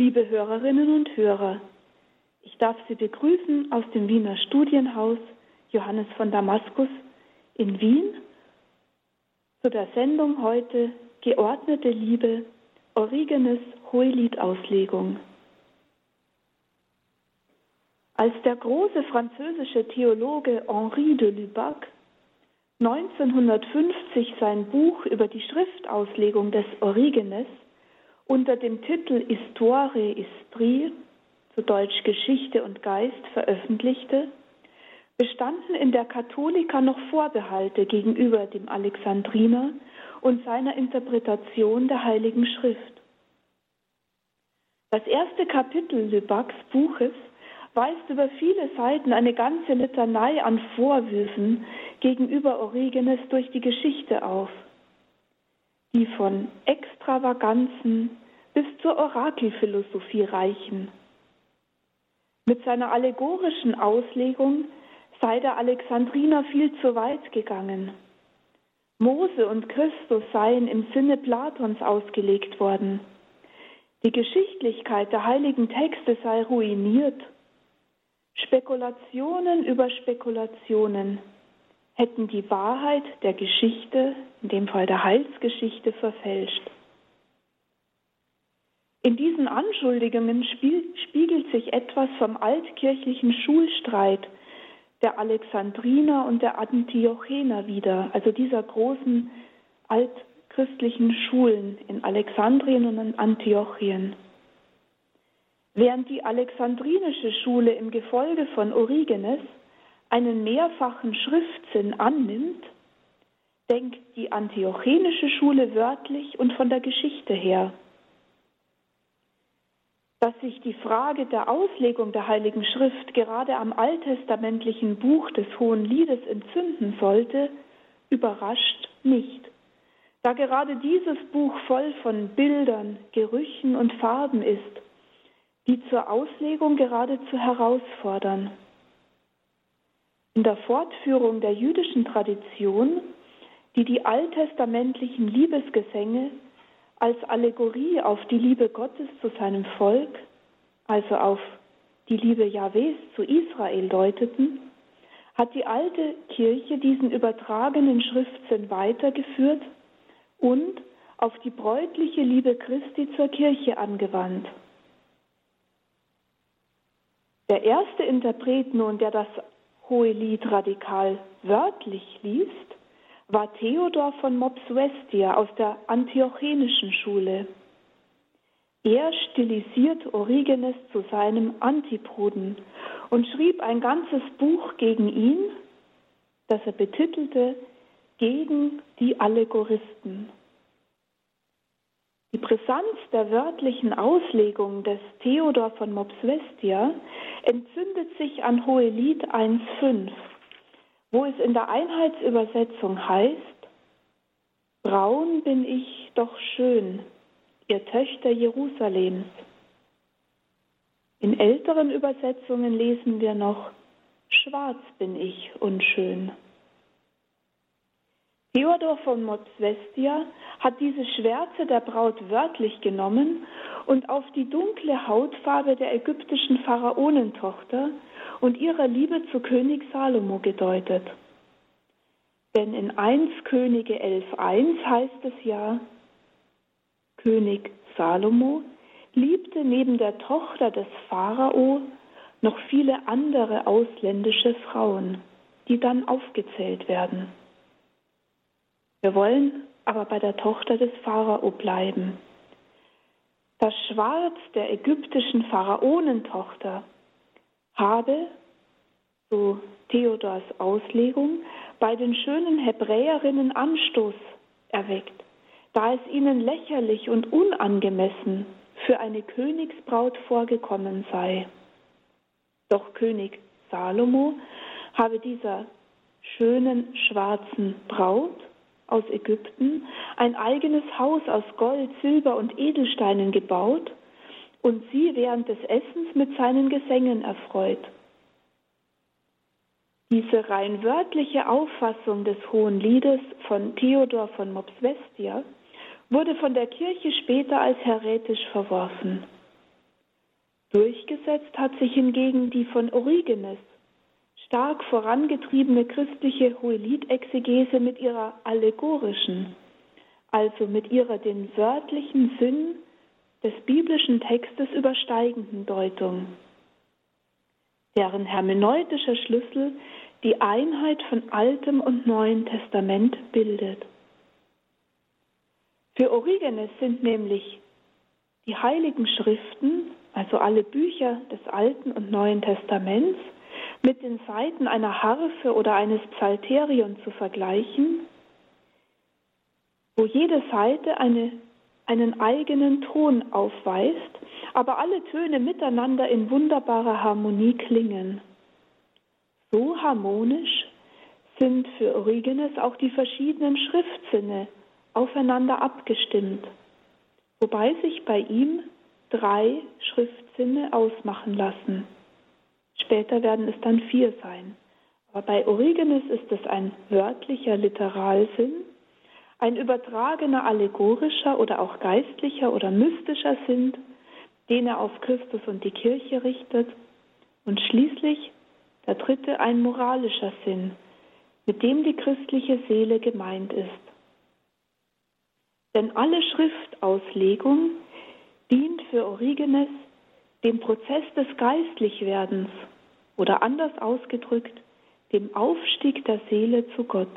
Liebe Hörerinnen und Hörer, ich darf Sie begrüßen aus dem Wiener Studienhaus Johannes von Damaskus in Wien zu der Sendung heute Geordnete Liebe, Origenes Hohelied-Auslegung. Als der große französische Theologe Henri de Lubac 1950 sein Buch über die Schriftauslegung des Origenes unter dem Titel Histoire et Esprit, zu Deutsch Geschichte und Geist, veröffentlichte, bestanden in der Katholika noch Vorbehalte gegenüber dem Alexandriner und seiner Interpretation der Heiligen Schrift. Das erste Kapitel Lubacs Buches weist über viele Seiten eine ganze Litanei an Vorwürfen gegenüber Origenes durch die Geschichte auf, die von Extravaganzen bis zur Orakelphilosophie reichen. Mit seiner allegorischen Auslegung sei der Alexandriner viel zu weit gegangen. Mose und Christus seien im Sinne Platons ausgelegt worden. Die Geschichtlichkeit der heiligen Texte sei ruiniert Spekulationen über Spekulationen hätten die Wahrheit der Geschichte, in dem Fall der Heilsgeschichte, verfälscht. In diesen Anschuldigungen spiegelt sich etwas vom altkirchlichen Schulstreit der Alexandriner und der Antiochener wider, also dieser großen altchristlichen Schulen in Alexandrien und in Antiochien. Während die alexandrinische Schule im Gefolge von Origenes einen mehrfachen Schriftsinn annimmt, denkt die antiochenische Schule wörtlich und von der Geschichte her. Dass sich die Frage der Auslegung der Heiligen Schrift gerade am alttestamentlichen Buch des Hohen Liedes entzünden sollte, überrascht nicht, da gerade dieses Buch voll von Bildern, Gerüchen und Farben ist die zur Auslegung geradezu herausfordern. In der Fortführung der jüdischen Tradition, die die alttestamentlichen Liebesgesänge als Allegorie auf die Liebe Gottes zu seinem Volk, also auf die Liebe Jahwes zu Israel deuteten, hat die alte Kirche diesen übertragenen Schriftsinn weitergeführt und auf die bräutliche Liebe Christi zur Kirche angewandt. Der erste Interpret nun, der das Hohelied radikal wörtlich liest, war Theodor von Mopsuestia aus der antiochenischen Schule. Er stilisiert Origenes zu seinem Antipoden und schrieb ein ganzes Buch gegen ihn, das er betitelte Gegen die Allegoristen. Die Brisanz der wörtlichen Auslegung des Theodor von Mopsuestia entzündet sich an Hohelied 1.5, wo es in der Einheitsübersetzung heißt, Braun bin ich doch schön, ihr Töchter Jerusalems. In älteren Übersetzungen lesen wir noch, Schwarz bin ich unschön. Theodor von Mopsuestia hat diese Schwärze der Braut wörtlich genommen und auf die dunkle Hautfarbe der ägyptischen Pharaonentochter und ihrer Liebe zu König Salomo gedeutet. Denn in 1 Könige 11.1 heißt es ja, König Salomo liebte neben der Tochter des Pharao noch viele andere ausländische Frauen, die dann aufgezählt werden. Wir wollen aber bei der Tochter des Pharao bleiben. Das Schwarz der ägyptischen Pharaonentochter habe, so Theodors Auslegung, bei den schönen Hebräerinnen Anstoß erweckt, da es ihnen lächerlich und unangemessen für eine Königsbraut vorgekommen sei. Doch König Salomo habe dieser schönen schwarzen Braut aus Ägypten ein eigenes Haus aus Gold, Silber und Edelsteinen gebaut und sie während des Essens mit seinen Gesängen erfreut. Diese rein wörtliche Auffassung des Hohen Liedes von Theodor von Mopsuestia wurde von der Kirche später als heretisch verworfen. Durchgesetzt hat sich hingegen die von Origenes stark vorangetriebene christliche Hohelied-Exegese mit ihrer allegorischen, also mit ihrer den wörtlichen Sinn des biblischen Textes übersteigenden Deutung, deren hermeneutischer Schlüssel die Einheit von Altem und Neuen Testament bildet. Für Origenes sind nämlich die heiligen Schriften, also alle Bücher des Alten und Neuen Testaments, mit den Seiten einer Harfe oder eines Psalterion zu vergleichen, wo jede Seite eine, einen eigenen Ton aufweist, aber alle Töne miteinander in wunderbarer Harmonie klingen. So harmonisch sind für Origenes auch die verschiedenen Schriftsinne aufeinander abgestimmt, wobei sich bei ihm drei Schriftsinne ausmachen lassen. Später werden es dann vier sein. Aber bei Origenes ist es ein wörtlicher Literalsinn, ein übertragener allegorischer oder auch geistlicher oder mystischer Sinn, den er auf Christus und die Kirche richtet, und schließlich der dritte ein moralischer Sinn, mit dem die christliche Seele gemeint ist. Denn alle Schriftauslegung dient für Origenes dem Prozess des Geistlichwerdens oder anders ausgedrückt dem Aufstieg der Seele zu Gott.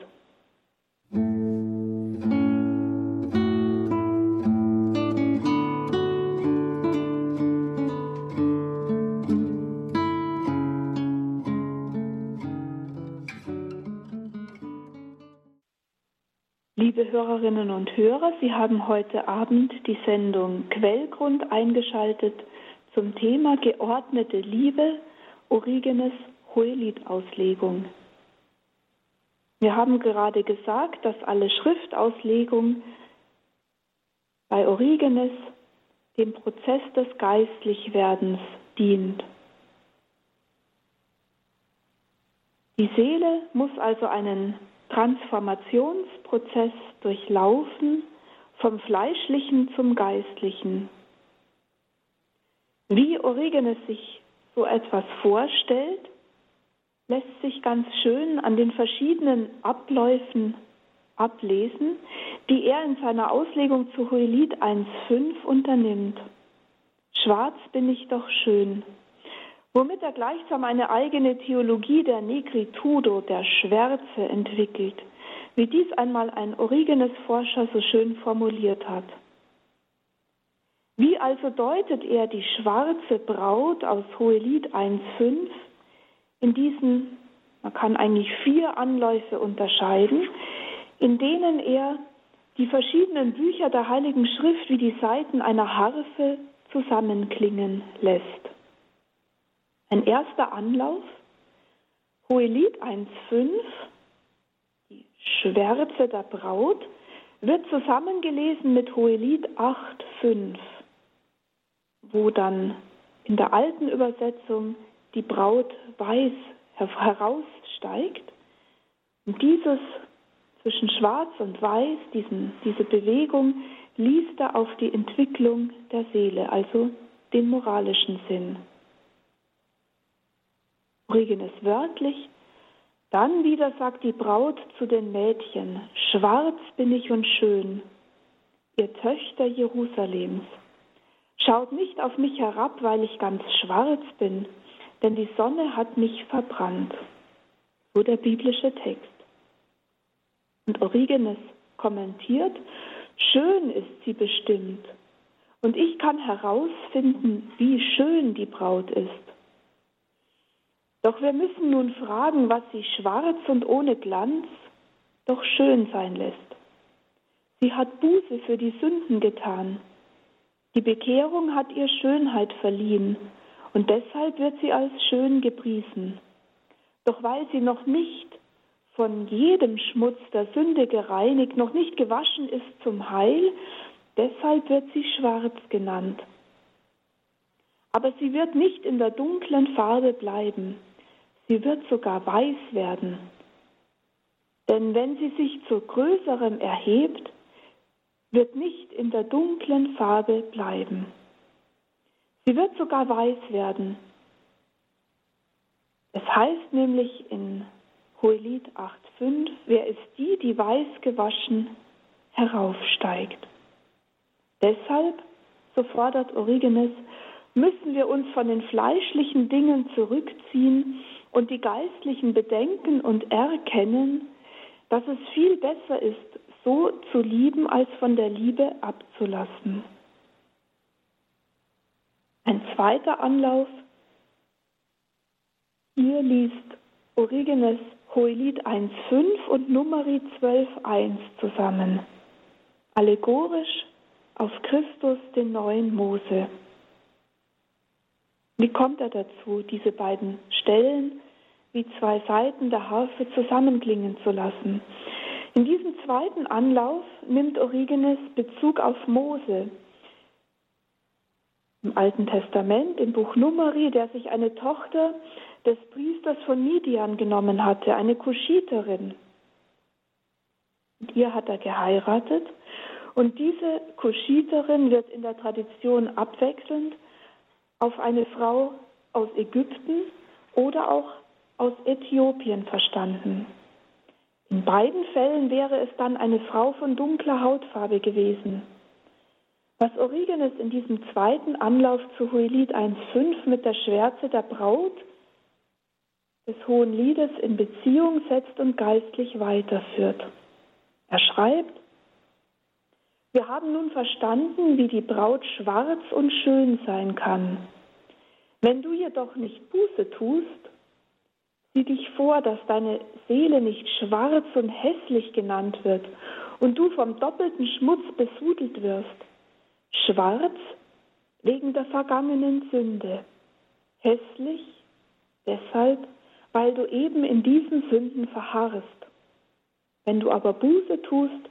Hörerinnen und Hörer, Sie haben heute Abend die Sendung Quellgrund eingeschaltet zum Thema geordnete Liebe, Origenes Hohelied-Auslegung. Wir haben gerade gesagt, dass alle Schriftauslegung bei Origenes dem Prozess des Geistlichwerdens dient. Die Seele muss also einen Transformationsprozess durchlaufen vom Fleischlichen zum Geistlichen. Wie Origenes sich so etwas vorstellt, lässt sich ganz schön an den verschiedenen Abläufen ablesen, die er in seiner Auslegung zu Hohelied 1.5 unternimmt. Schwarz bin ich doch schön, womit er gleichsam eine eigene Theologie der Negritudo, der Schwärze, entwickelt, wie dies einmal ein Origenes-Forscher so schön formuliert hat. Wie also deutet er die schwarze Braut aus Hohelied 1.5 in diesen, man kann eigentlich vier Anläufe unterscheiden, in denen er die verschiedenen Bücher der Heiligen Schrift wie die Saiten einer Harfe zusammenklingen lässt. Ein erster Anlauf, Hohelied 1.5, die Schwärze der Braut, wird zusammengelesen mit Hohelied 8.5 wo dann in der alten Übersetzung die Braut weiß heraussteigt. Und dieses zwischen Schwarz und Weiß, diesen, diese Bewegung, liest er auf die Entwicklung der Seele, also den moralischen Sinn. Origenes wörtlich, dann wieder sagt die Braut zu den Mädchen, schwarz bin ich und schön, ihr Töchter Jerusalems. Schaut nicht auf mich herab, weil ich ganz schwarz bin, denn die Sonne hat mich verbrannt. So der biblische Text. Und Origenes kommentiert, schön ist sie bestimmt. Und ich kann herausfinden, wie schön die Braut ist. Doch wir müssen nun fragen, was sie schwarz und ohne Glanz doch schön sein lässt. Sie hat Buße für die Sünden getan die Bekehrung hat ihr Schönheit verliehen und deshalb wird sie als schön gepriesen. Doch weil sie noch nicht von jedem Schmutz der Sünde gereinigt, noch nicht gewaschen ist zum Heil, deshalb wird sie schwarz genannt. Aber sie wird nicht in der dunklen Farbe bleiben, sie wird sogar weiß werden. Denn wenn sie sich zu größerem erhebt, wird nicht in der dunklen Farbe bleiben. Sie wird sogar weiß werden. Es heißt nämlich in Hohelied 8,5, wer ist die, die weiß gewaschen heraufsteigt. Deshalb, so fordert Origenes, müssen wir uns von den fleischlichen Dingen zurückziehen und die geistlichen bedenken und erkennen, dass es viel besser ist, so zu lieben, als von der Liebe abzulassen. Ein zweiter Anlauf. Hier liest Origenes Hohelied 1.5 und Numeri 12.1 zusammen. Allegorisch auf Christus, den neuen Mose. Wie kommt er dazu, diese beiden Stellen wie zwei Seiten der Harfe zusammenklingen zu lassen? In diesem zweiten Anlauf nimmt Origenes Bezug auf Mose. Im Alten Testament, im Buch Numeri, der sich eine Tochter des Priesters von Midian genommen hatte, eine Kuschiterin. Mit ihr hat er geheiratet und diese Kuschiterin wird in der Tradition abwechselnd auf eine Frau aus Ägypten oder auch aus Äthiopien verstanden. In beiden Fällen wäre es dann eine Frau von dunkler Hautfarbe gewesen. Was Origenes in diesem zweiten Anlauf zu Hohelied 1.5 mit der Schwärze der Braut des Hohen Liedes in Beziehung setzt und geistlich weiterführt. Er schreibt, wir haben nun verstanden, wie die Braut schwarz und schön sein kann. Wenn du jedoch nicht Buße tust, sieh dich vor, dass deine Seele nicht schwarz und hässlich genannt wird und du vom doppelten Schmutz besudelt wirst. Schwarz wegen der vergangenen Sünde, hässlich deshalb, weil du eben in diesen Sünden verharrst. Wenn du aber Buße tust,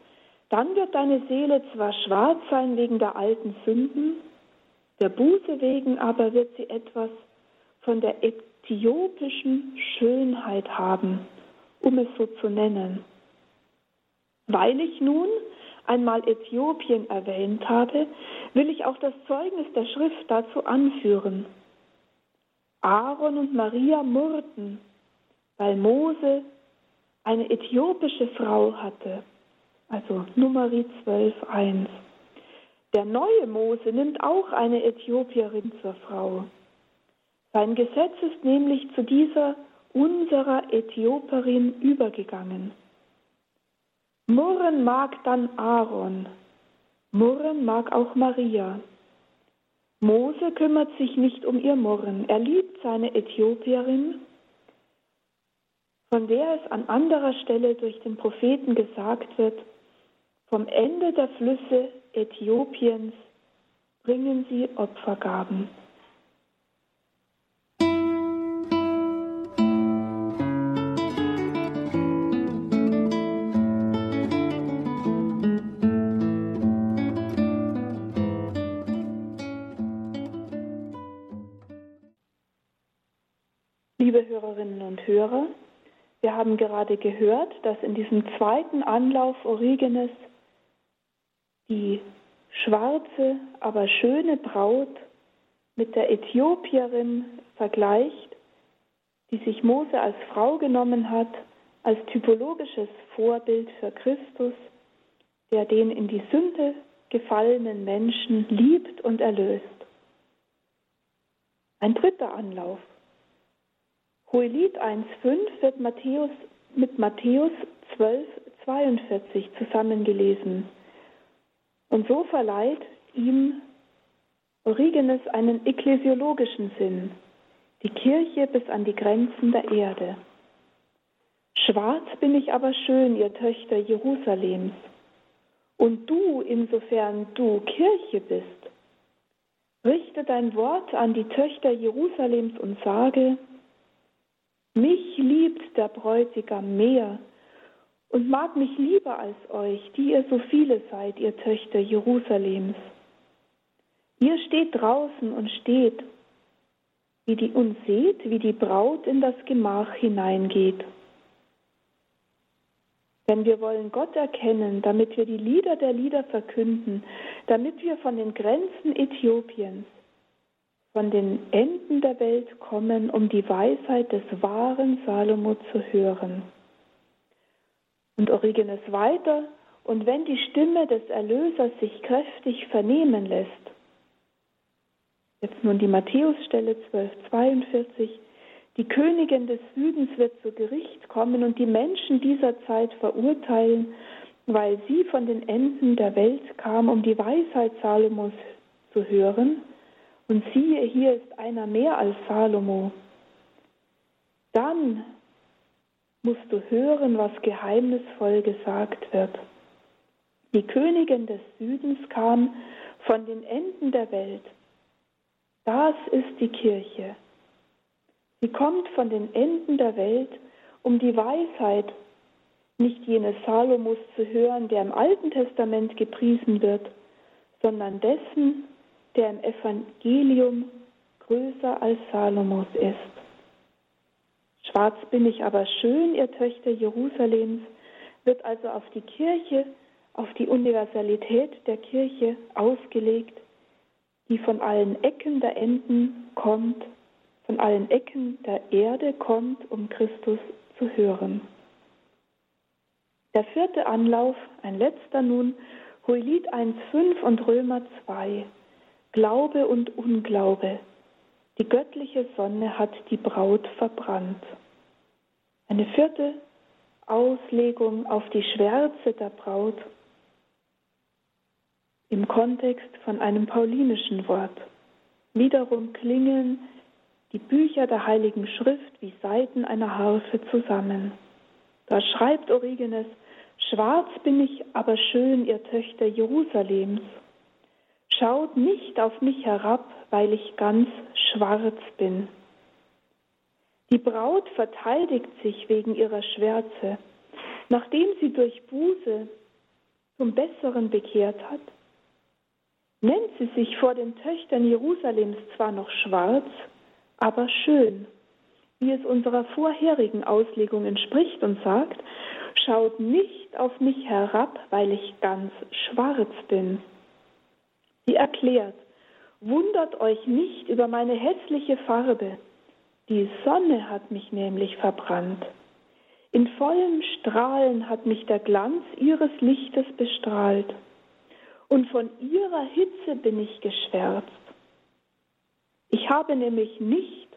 dann wird deine Seele zwar schwarz sein wegen der alten Sünden, der Buße wegen aber wird sie etwas von der äthiopischen Schönheit haben, um es so zu nennen. Weil ich nun einmal Äthiopien erwähnt habe, will ich auch das Zeugnis der Schrift dazu anführen. Aaron und Maria murrten, weil Mose eine äthiopische Frau hatte also Numeri 12, 1. Der neue Mose nimmt auch eine Äthiopierin zur Frau. Sein Gesetz ist nämlich zu dieser unserer Äthioperin übergegangen. Murren mag dann Aaron, murren mag auch Maria. Mose kümmert sich nicht um ihr Murren, er liebt seine Äthiopierin, von der es an anderer Stelle durch den Propheten gesagt wird, vom Ende der Flüsse Äthiopiens bringen sie Opfergaben. Liebe Hörerinnen und Hörer, wir haben gerade gehört, dass in diesem zweiten Anlauf Origenes die schwarze, aber schöne Braut mit der Äthiopierin vergleicht, die sich Mose als Frau genommen hat, als typologisches Vorbild für Christus, der den in die Sünde gefallenen Menschen liebt und erlöst. Ein dritter Anlauf. Hohelied 1.5 wird Matthäus, mit Matthäus 12.42 zusammengelesen. Und so verleiht ihm Origenes einen ekklesiologischen Sinn, die Kirche bis an die Grenzen der Erde. Schwarz bin ich aber schön, ihr Töchter Jerusalems. Und du, insofern du Kirche bist, richte dein Wort an die Töchter Jerusalems und sage, mich liebt der Bräutigam mehr und mag mich lieber als euch, die ihr so viele seid, ihr Töchter Jerusalems. Ihr steht draußen und steht, wie die und seht, wie die Braut in das Gemach hineingeht. Denn wir wollen Gott erkennen, damit wir die Lieder der Lieder verkünden, damit wir von den Grenzen Äthiopiens von den Enden der Welt kommen, um die Weisheit des wahren Salomo zu hören. Und Origenes weiter, und wenn die Stimme des Erlösers sich kräftig vernehmen lässt, jetzt nun die Matthäusstelle 1242, die Königin des Südens wird zu Gericht kommen und die Menschen dieser Zeit verurteilen, weil sie von den Enden der Welt kam, um die Weisheit Salomos zu hören. Und siehe, hier ist einer mehr als Salomo. Dann musst du hören, was geheimnisvoll gesagt wird. Die Königin des Südens kam von den Enden der Welt. Das ist die Kirche. Sie kommt von den Enden der Welt, um die Weisheit nicht jenes Salomos zu hören, der im Alten Testament gepriesen wird, sondern dessen, der im Evangelium größer als Salomos ist. Schwarz bin ich aber schön, ihr Töchter Jerusalems, wird also auf die Kirche, auf die Universalität der Kirche ausgelegt, die von allen Ecken der Enden kommt, von allen Ecken der Erde kommt, um Christus zu hören. Der vierte Anlauf, ein letzter nun, Hohelied 1.5 und Römer 2, Glaube und Unglaube, die göttliche Sonne hat die Braut verbrannt. Eine vierte Auslegung auf die Schwärze der Braut im Kontext von einem paulinischen Wort. Wiederum klingeln die Bücher der Heiligen Schrift wie Saiten einer Harfe zusammen. Da schreibt Origenes, Schwarz bin ich, aber schön, ihr Töchter Jerusalems. Schaut nicht auf mich herab, weil ich ganz schwarz bin. Die Braut verteidigt sich wegen ihrer Schwärze. Nachdem sie durch Buße zum Besseren bekehrt hat, nennt sie sich vor den Töchtern Jerusalems zwar noch schwarz, aber schön, wie es unserer vorherigen Auslegung entspricht und sagt, schaut nicht auf mich herab, weil ich ganz schwarz bin. Sie erklärt, wundert euch nicht über meine hässliche Farbe. Die Sonne hat mich nämlich verbrannt. In vollem Strahlen hat mich der Glanz ihres Lichtes bestrahlt. Und von ihrer Hitze bin ich geschwärzt. Ich habe nämlich nicht,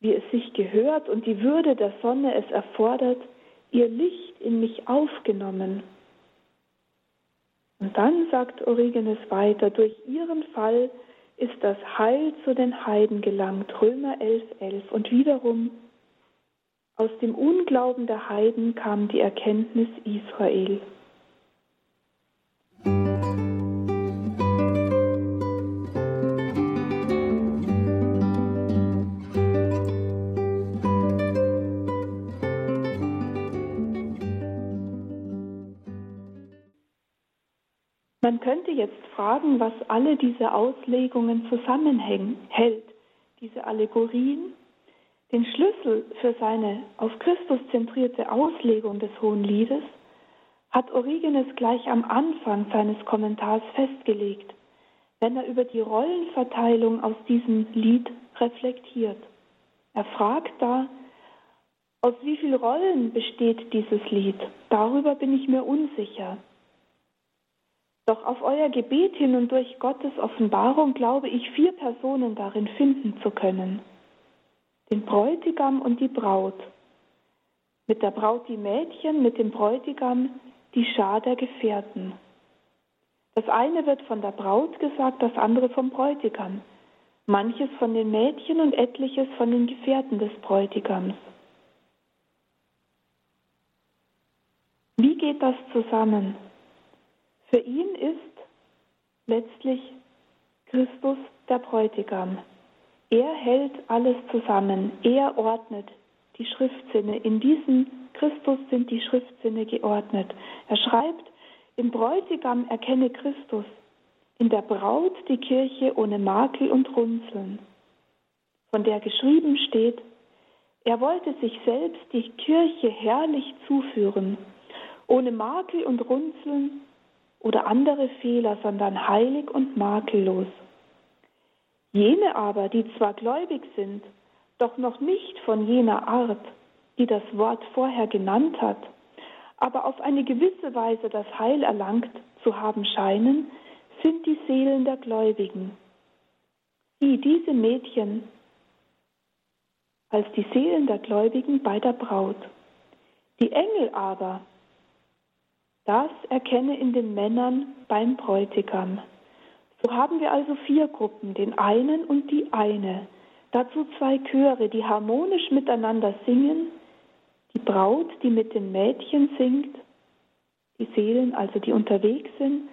wie es sich gehört und die Würde der Sonne es erfordert, ihr Licht in mich aufgenommen. Und dann sagt Origenes weiter, durch ihren Fall ist das Heil zu den Heiden gelangt, Römer 11, 11. Und wiederum, aus dem Unglauben der Heiden kam die Erkenntnis Israel. Man könnte jetzt fragen, was alle diese Auslegungen zusammenhält, diese Allegorien. Den Schlüssel für seine auf Christus zentrierte Auslegung des Hohen Liedes hat Origenes gleich am Anfang seines Kommentars festgelegt, wenn er über die Rollenverteilung aus diesem Lied reflektiert. Er fragt da, aus wie vielen Rollen besteht dieses Lied? Darüber bin ich mir unsicher. Doch auf euer Gebet hin und durch Gottes Offenbarung glaube ich, vier Personen darin finden zu können. Den Bräutigam und die Braut. Mit der Braut die Mädchen, mit dem Bräutigam die Schar der Gefährten. Das eine wird von der Braut gesagt, das andere vom Bräutigam. Manches von den Mädchen und etliches von den Gefährten des Bräutigams. Wie geht das zusammen? Für ihn ist letztlich Christus der Bräutigam. Er hält alles zusammen. Er ordnet die Schriftsinne. In diesem Christus sind die Schriftsinne geordnet. Er schreibt, im Bräutigam erkenne Christus, in der Braut die Kirche ohne Makel und Runzeln, von der geschrieben steht, er wollte sich selbst die Kirche herrlich zuführen, ohne Makel und Runzeln, oder andere Fehler, sondern heilig und makellos. Jene aber, die zwar gläubig sind, doch noch nicht von jener Art, die das Wort vorher genannt hat, aber auf eine gewisse Weise das Heil erlangt zu haben scheinen, sind die Seelen der Gläubigen. Die diese Mädchen als die Seelen der Gläubigen bei der Braut. Die Engel aber, das erkenne in den Männern beim Bräutigam. So haben wir also vier Gruppen, den einen und die eine. Dazu zwei Chöre, die harmonisch miteinander singen, die Braut, die mit den Mädchen singt, die Seelen, also die unterwegs sind,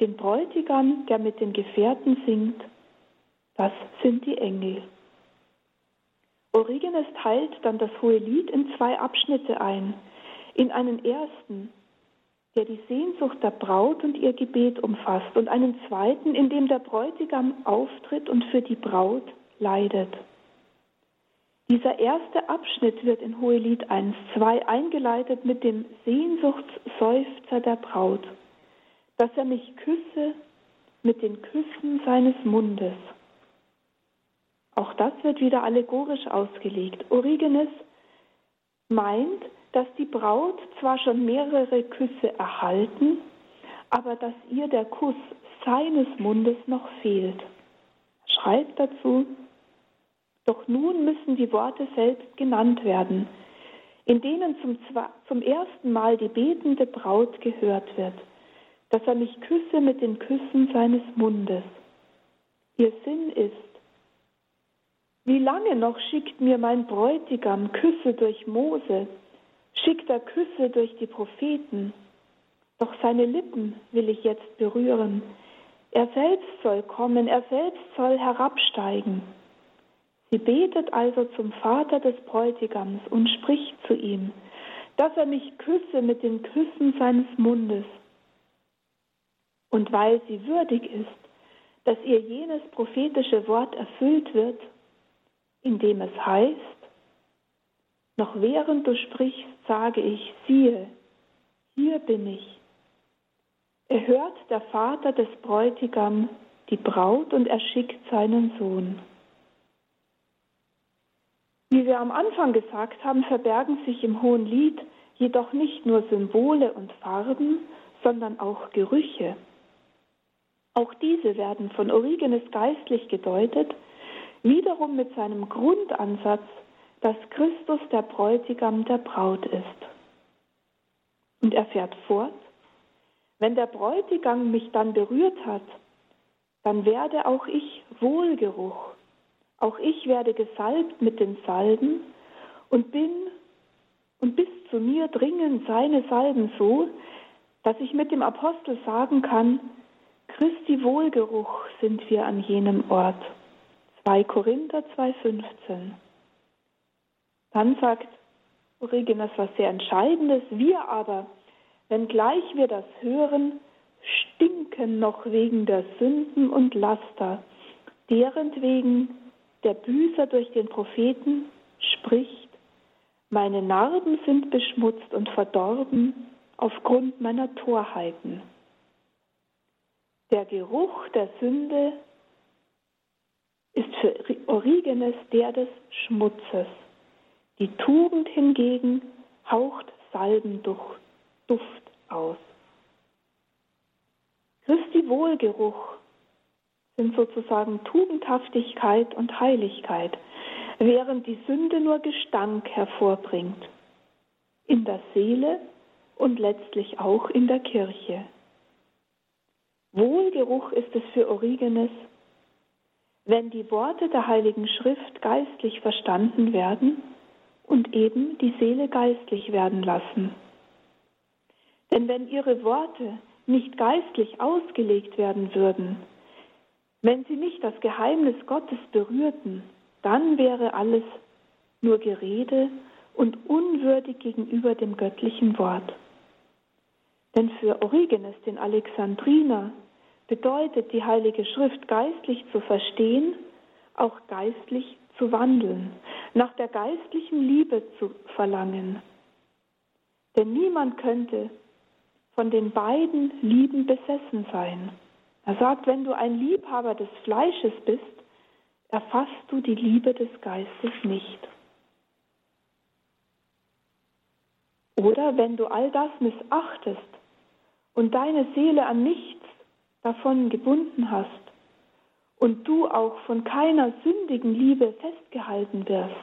den Bräutigam, der mit den Gefährten singt, das sind die Engel. Origenes teilt dann das Hohe Lied in zwei Abschnitte ein. In einen ersten, der die Sehnsucht der Braut und ihr Gebet umfasst, und einen zweiten, in dem der Bräutigam auftritt und für die Braut leidet. Dieser erste Abschnitt wird in Hohelied 1.2 eingeleitet mit dem Sehnsuchtsseufzer der Braut, dass er mich küsse mit den Küssen seines Mundes. Auch das wird wieder allegorisch ausgelegt. Origenes meint, dass die Braut zwar schon mehrere Küsse erhalten, aber dass ihr der Kuss seines Mundes noch fehlt. Schreibt dazu, doch nun müssen die Worte selbst genannt werden, in denen zum, zum ersten Mal die betende Braut gehört wird, dass er mich küsse mit den Küssen seines Mundes. Ihr Sinn ist, wie lange noch schickt mir mein Bräutigam Küsse durch Mose, schickt er Küsse durch die Propheten? Doch seine Lippen will ich jetzt berühren. Er selbst soll kommen, er selbst soll herabsteigen. Sie betet also zum Vater des Bräutigams und spricht zu ihm, dass er mich küsse mit den Küssen seines Mundes. Und weil sie würdig ist, dass ihr jenes prophetische Wort erfüllt wird, indem es heißt, noch während du sprichst, sage ich, siehe, hier bin ich. Erhört der Vater des Bräutigam die Braut und er schickt seinen Sohn. Wie wir am Anfang gesagt haben, verbergen sich im Hohen Lied jedoch nicht nur Symbole und Farben, sondern auch Gerüche. Auch diese werden von Origenes geistlich gedeutet, wiederum mit seinem Grundansatz, dass Christus der Bräutigam der Braut ist. Und er fährt fort, wenn der Bräutigam mich dann berührt hat, dann werde auch ich Wohlgeruch auch ich werde gesalbt mit den Salben und bin und bis zu mir dringen seine Salben so, dass ich mit dem Apostel sagen kann, Christi Wohlgeruch sind wir an jenem Ort. 2 Korinther 2,15. Dann sagt Origenes was sehr Entscheidendes. Wir aber, wenngleich wir das hören, stinken noch wegen der Sünden und Laster, deren wegen der Büßer durch den Propheten spricht, meine Narben sind beschmutzt und verdorben aufgrund meiner Torheiten. Der Geruch der Sünde ist für Origenes der des Schmutzes. Die Tugend hingegen haucht Salbenduft aus. Christi Wohlgeruch sind sozusagen Tugendhaftigkeit und Heiligkeit, während die Sünde nur Gestank hervorbringt. In der Seele und letztlich auch in der Kirche. Wohlgeruch ist es für Origenes, wenn die Worte der Heiligen Schrift geistlich verstanden werden und eben die Seele geistlich werden lassen. Denn wenn ihre Worte nicht geistlich ausgelegt werden würden, wenn sie nicht das Geheimnis Gottes berührten, dann wäre alles nur Gerede und unwürdig gegenüber dem göttlichen Wort. Denn für Origenes, den Alexandriner, bedeutet die Heilige Schrift geistlich zu verstehen, auch geistlich zu wandeln, nach der geistlichen Liebe zu verlangen. Denn niemand könnte von den beiden Lieben besessen sein. Er sagt, wenn du ein Liebhaber des Fleisches bist, erfasst du die Liebe des Geistes nicht. Oder wenn du all das missachtest und deine Seele an nichts davon gebunden hast und du auch von keiner sündigen Liebe festgehalten wirst,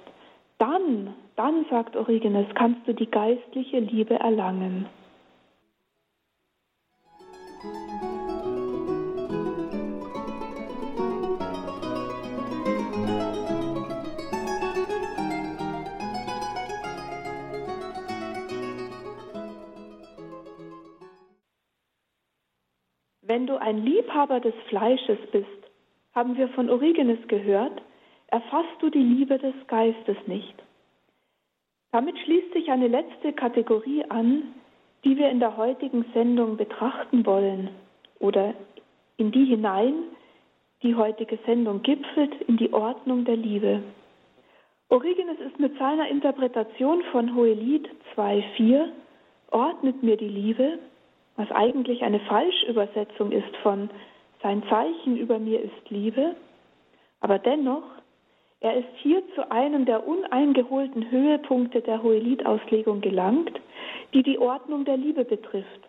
dann, dann, sagt Origenes, kannst du die geistliche Liebe erlangen. Wenn du ein Liebhaber des Fleisches bist, haben wir von Origenes gehört, erfasst du die Liebe des Geistes nicht. Damit schließt sich eine letzte Kategorie an, die wir in der heutigen Sendung betrachten wollen oder in die hinein die heutige Sendung gipfelt, in die Ordnung der Liebe. Origenes ist mit seiner Interpretation von Hohelied 2.4 ordnet mir die Liebe was eigentlich eine Falschübersetzung ist von sein Zeichen über mir ist Liebe, aber dennoch, er ist hier zu einem der uneingeholten Höhepunkte der Hohelied-Auslegung gelangt, die die Ordnung der Liebe betrifft,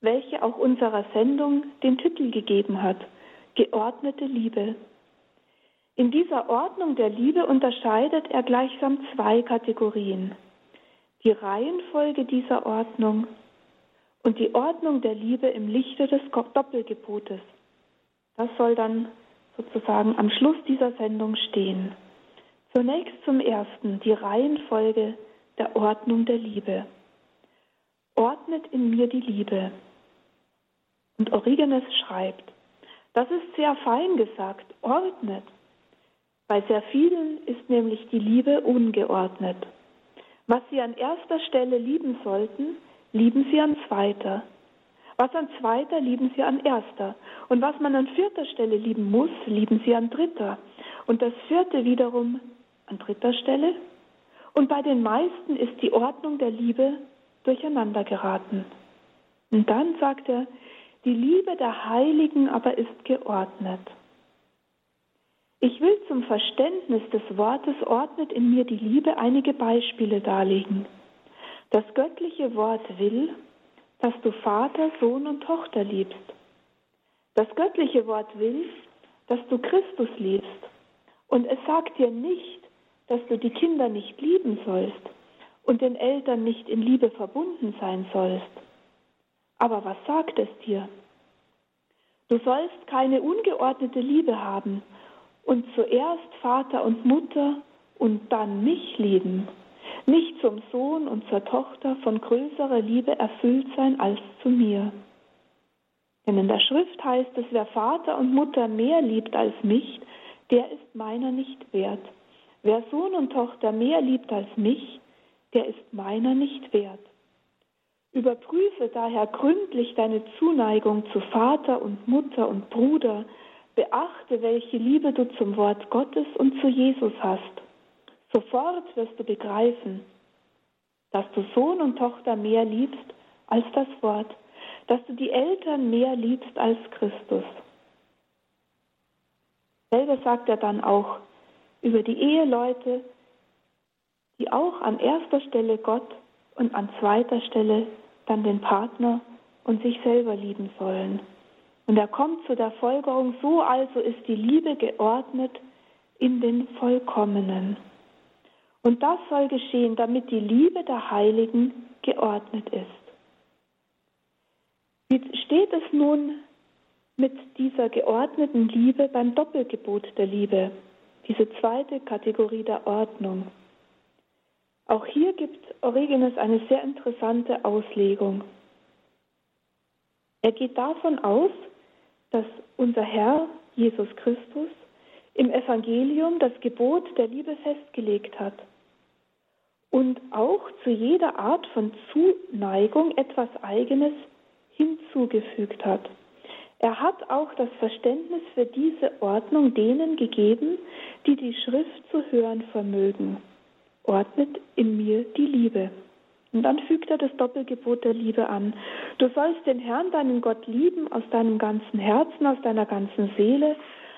welche auch unserer Sendung den Titel gegeben hat, geordnete Liebe. In dieser Ordnung der Liebe unterscheidet er gleichsam zwei Kategorien. Die Reihenfolge dieser Ordnung und die Ordnung der Liebe im Lichte des Doppelgebotes. Das soll dann sozusagen am Schluss dieser Sendung stehen. Zunächst zum ersten, die Reihenfolge der Ordnung der Liebe. Ordnet in mir die Liebe. Und Origenes schreibt, das ist sehr fein gesagt, ordnet. Bei sehr vielen ist nämlich die Liebe ungeordnet. Was sie an erster Stelle lieben sollten, lieben sie an zweiter. Was an zweiter, lieben sie an erster. Und was man an vierter Stelle lieben muss, lieben sie an dritter. Und das vierte wiederum an dritter Stelle. Und bei den meisten ist die Ordnung der Liebe durcheinander geraten. Und dann sagt er, die Liebe der Heiligen aber ist geordnet. Ich will zum Verständnis des Wortes ordnet in mir die Liebe einige Beispiele darlegen. Das göttliche Wort will, dass du Vater, Sohn und Tochter liebst. Das göttliche Wort will, dass du Christus liebst. Und es sagt dir nicht, dass du die Kinder nicht lieben sollst und den Eltern nicht in Liebe verbunden sein sollst. Aber was sagt es dir? Du sollst keine ungeordnete Liebe haben und zuerst Vater und Mutter und dann mich lieben nicht zum Sohn und zur Tochter von größerer Liebe erfüllt sein als zu mir. Denn in der Schrift heißt es, wer Vater und Mutter mehr liebt als mich, der ist meiner nicht wert. Wer Sohn und Tochter mehr liebt als mich, der ist meiner nicht wert. Überprüfe daher gründlich deine Zuneigung zu Vater und Mutter und Bruder, beachte, welche Liebe du zum Wort Gottes und zu Jesus hast Sofort wirst du begreifen, dass du Sohn und Tochter mehr liebst als das Wort, dass du die Eltern mehr liebst als Christus. Selber sagt er dann auch über die Eheleute, die auch an erster Stelle Gott und an zweiter Stelle dann den Partner und sich selber lieben sollen. Und er kommt zu der Folgerung, so also ist die Liebe geordnet in den Vollkommenen. Und das soll geschehen, damit die Liebe der Heiligen geordnet ist. Wie steht es nun mit dieser geordneten Liebe beim Doppelgebot der Liebe, diese zweite Kategorie der Ordnung? Auch hier gibt Origenes eine sehr interessante Auslegung. Er geht davon aus, dass unser Herr Jesus Christus im Evangelium das Gebot der Liebe festgelegt hat und auch zu jeder Art von Zuneigung etwas Eigenes hinzugefügt hat. Er hat auch das Verständnis für diese Ordnung denen gegeben, die die Schrift zu hören vermögen. Ordnet in mir die Liebe. Und dann fügt er das Doppelgebot der Liebe an. Du sollst den Herrn, deinen Gott, lieben aus deinem ganzen Herzen, aus deiner ganzen Seele,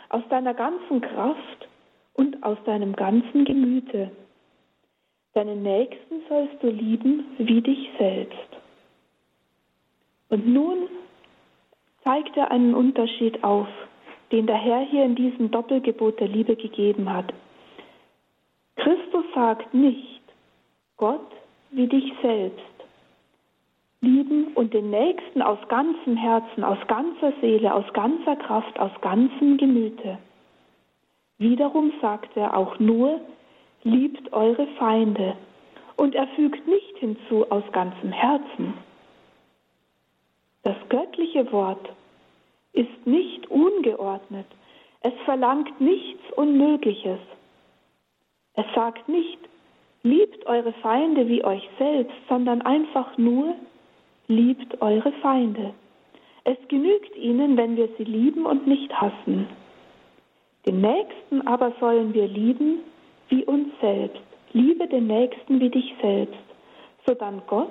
aus deiner ganzen Kraft und aus deinem ganzen Gemüte. Deinen Nächsten sollst du lieben wie dich selbst. Und nun zeigt er einen Unterschied auf, den der Herr hier in diesem Doppelgebot der Liebe gegeben hat. Christus sagt nicht, Gott wie dich selbst lieben und den Nächsten aus ganzem Herzen, aus ganzer Seele, aus ganzer Kraft, aus ganzem Gemüte. Wiederum sagt er auch nur, liebt eure Feinde. Und er fügt nicht hinzu aus ganzem Herzen. Das göttliche Wort ist nicht ungeordnet. Es verlangt nichts Unmögliches. Es sagt nicht, liebt eure Feinde wie euch selbst, sondern einfach nur, liebt eure Feinde. Es genügt ihnen, wenn wir sie lieben und nicht hassen. Den Nächsten aber sollen wir lieben wie uns selbst. Liebe den Nächsten wie dich selbst, so dann Gott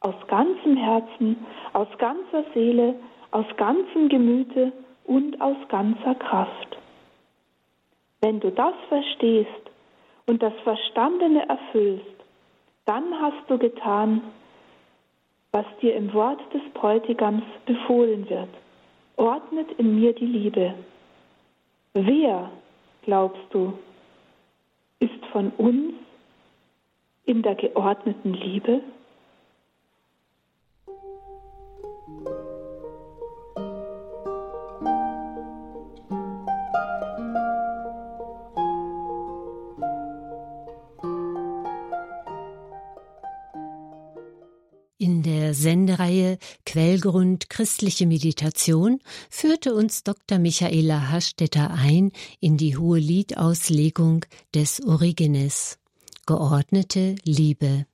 aus ganzem Herzen, aus ganzer Seele, aus ganzem Gemüte und aus ganzer Kraft. Wenn du das verstehst und das Verstandene erfüllst, dann hast du getan, was dir im Wort des Bräutigams befohlen wird. Ordnet in mir die Liebe. Wer, glaubst du, ist von uns in der geordneten Liebe? Sendereihe Quellgrund christliche Meditation führte uns Dr. Michaela Hastetter ein in die hohe Liedauslegung des Origenes. Geordnete Liebe.